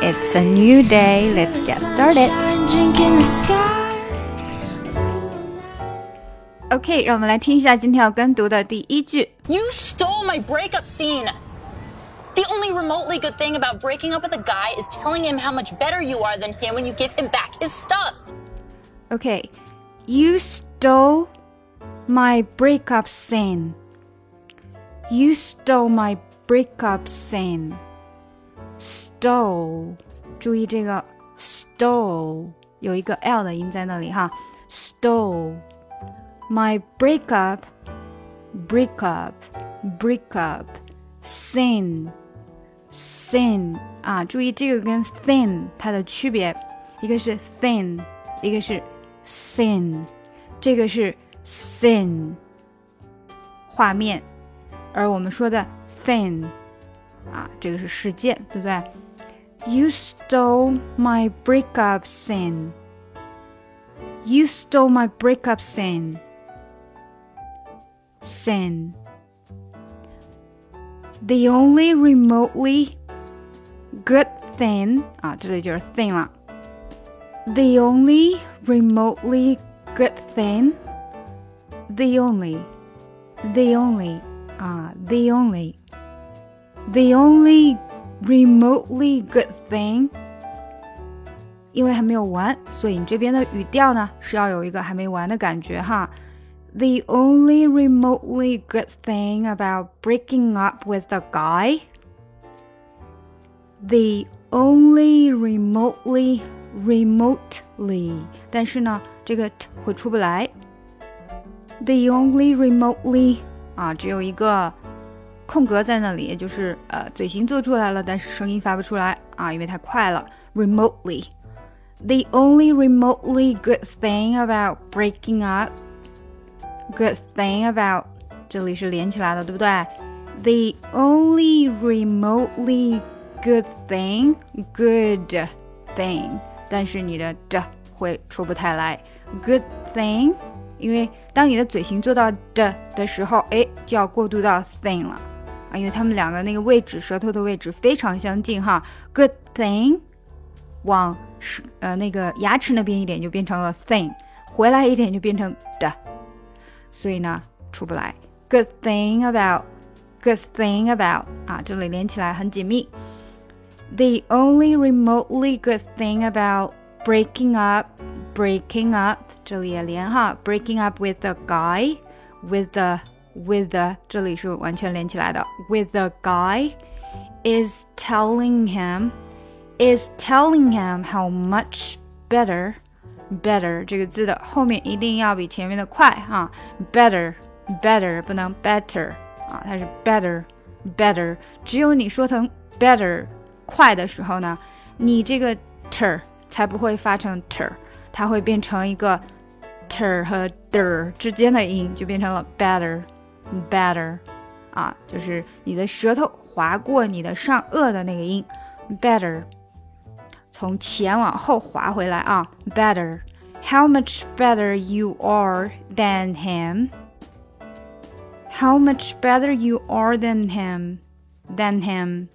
It's a new day. Let's get started. OK，让我们来听一下今天要跟读的第一句。You stole my breakup scene. The only remotely good thing about breaking up with a guy is telling him how much better you are than him when you give him back his stuff. Okay, you stole my breakup scene. You stole my breakup scene. Stole，注意这个 stole 有一个 l 的音在那里哈。Stole my breakup, breakup, breakup, scene, scene 啊，注意这个跟 thin 它的区别，一个是 thin，一个是 sin，这个是 sin 画面，而我们说的 thin 啊，这个是事件，对不对？You stole my breakup scene. You stole my breakup scene. Sin. The only remotely good thing 啊，这里就是 thing 了。The only remotely good thing. The only, the only 啊，the only, the only remotely good thing。因为还没有完，所以你这边的语调呢是要有一个还没完的感觉哈。The only remotely good thing about breaking up with the guy. The only remotely remotely，但是呢，这个 t 会出不来。The only remotely 啊，只有一个 空格在那里，也就是呃嘴型做出来了，但是声音发不出来啊，因为太快了。Remotely。The only remotely good thing about breaking up, good thing about 这里是连起来的，对不对？The only remotely good thing, good thing，但是你的的会出不太来。Good thing，因为当你的嘴型做到的的时候，哎，就要过渡到 thing 了啊，因为它们两个那个位置，舌头的位置非常相近哈。Good thing，往是呃那个牙齿那边一点就变成了 thing，回来一点就变成的，所以呢出不来。Good thing about，good thing about 啊，这里连起来很紧密。The only remotely good thing about breaking up，breaking up 这里也连哈，breaking up with the guy，with the with the 这里是完全连起来的，with the guy is telling him。is telling him how much better better 这个字的后面一定要比前面的快啊，better better 不能 better 啊，它是 better better。只有你说成 better 快的时候呢，你这个 ter 才不会发成 ter，它会变成一个 ter 和 der 之间的音，就变成了 better better 啊，就是你的舌头划过你的上颚的那个音 better。从前往后滑回来啊，better。How much better you are than him? How much better you are than him? Than him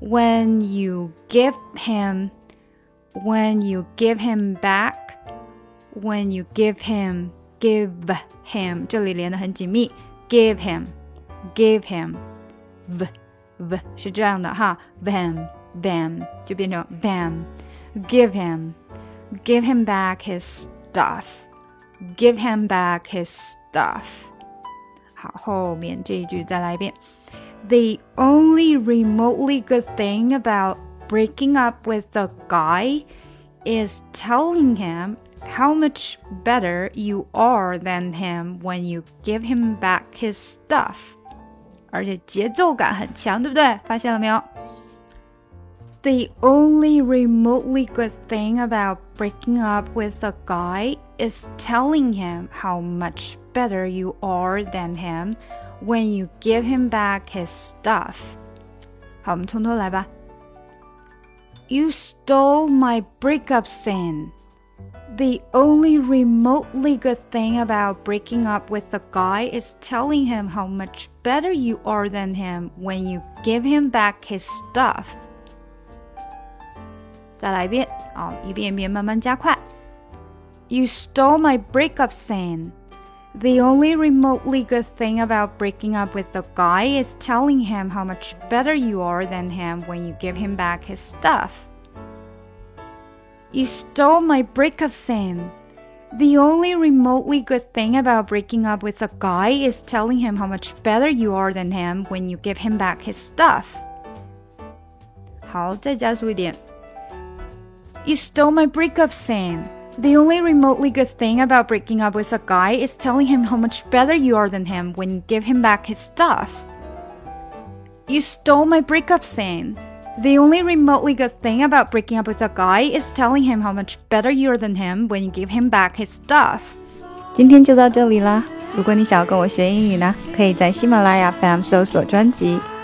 when you give him when you give him back when you give him give him 这里连的很紧密 ，give him give him v v 是这样的哈，bam bam 就变成 bam。Give him, give him back his stuff. Give him back his stuff. 好，后面这一句再来一遍。The only remotely good thing about breaking up with the guy is telling him how much better you are than him when you give him back his stuff. 而且节奏感很强，对不对？发现了没有？the only remotely good thing about breaking up with a guy is telling him how much better you are than him when you give him back his stuff. 好，我们从头来吧。You stole my breakup scene. The only remotely good thing about breaking up with a guy is telling him how much better you are than him when you give him back his stuff. 再来一遍啊，一遍一遍慢慢加快。You stole my breakup scene. The only remotely good thing about breaking up with the guy is telling him how much better you are than him when you give him back his stuff. You stole my breakup scene. The only remotely good thing about breaking up with a guy is telling him how much better you are than him when you give him back his stuff. 好，再加速一点。You stole my breakup scene. The only remotely good thing about breaking up with a guy is telling him how much better you are than him when you give him back his stuff. You stole my breakup scene. The only remotely good thing about breaking up with a guy is telling him how much better you are than him when you give him back his stuff. 今天就到这里啦！如果你想要跟我学英语呢，可以在喜马拉雅 FM 搜索专辑